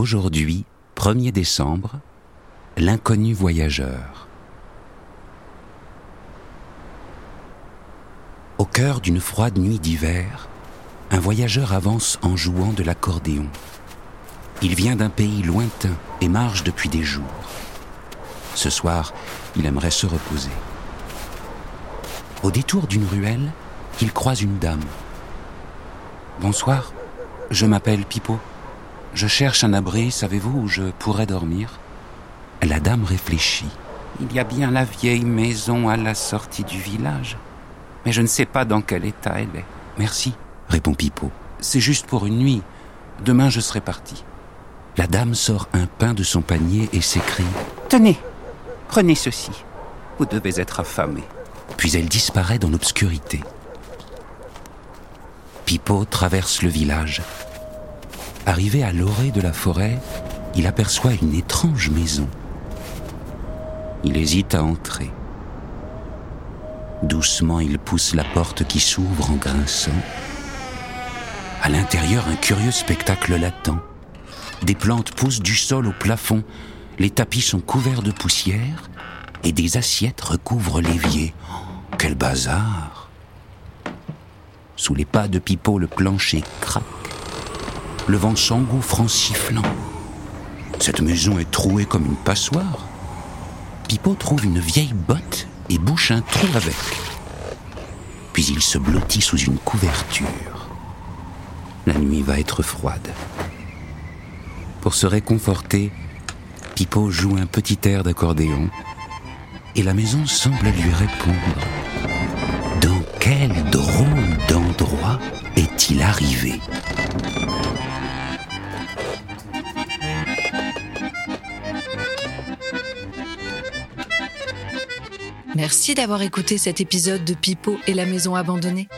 Aujourd'hui, 1er décembre, l'inconnu voyageur. Au cœur d'une froide nuit d'hiver, un voyageur avance en jouant de l'accordéon. Il vient d'un pays lointain et marche depuis des jours. Ce soir, il aimerait se reposer. Au détour d'une ruelle, il croise une dame. Bonsoir, je m'appelle Pipo. Je cherche un abri, savez-vous, où je pourrais dormir? La dame réfléchit. Il y a bien la vieille maison à la sortie du village. Mais je ne sais pas dans quel état elle est. Merci, répond Pipo. C'est juste pour une nuit. Demain je serai parti. La dame sort un pain de son panier et s'écrie Tenez, prenez ceci. Vous devez être affamé. Puis elle disparaît dans l'obscurité. Pipo traverse le village. Arrivé à l'orée de la forêt, il aperçoit une étrange maison. Il hésite à entrer. Doucement, il pousse la porte qui s'ouvre en grinçant. À l'intérieur, un curieux spectacle l'attend. Des plantes poussent du sol au plafond, les tapis sont couverts de poussière et des assiettes recouvrent l'évier. Quel bazar Sous les pas de Pipo, le plancher craque. Le vent s'engouffre en sifflant. Cette maison est trouée comme une passoire. Pipo trouve une vieille botte et bouche un trou avec. Puis il se blottit sous une couverture. La nuit va être froide. Pour se réconforter, Pipo joue un petit air d'accordéon et la maison semble lui répondre. Dans quel drôle d'endroit est-il arrivé? Merci d'avoir écouté cet épisode de Pipo et la maison abandonnée.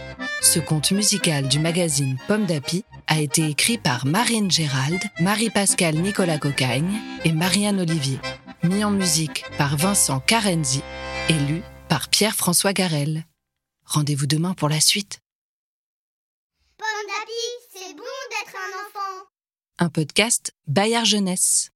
Ce conte musical du magazine Pomme d'Api a été écrit par Marine Gérald, Marie-Pascale Nicolas Cocagne et Marianne Olivier. Mis en musique par Vincent Carenzi et lu par Pierre-François Garel. Rendez-vous demain pour la suite. Pomme d'api, c'est bon d'être un enfant. Un podcast Bayard Jeunesse.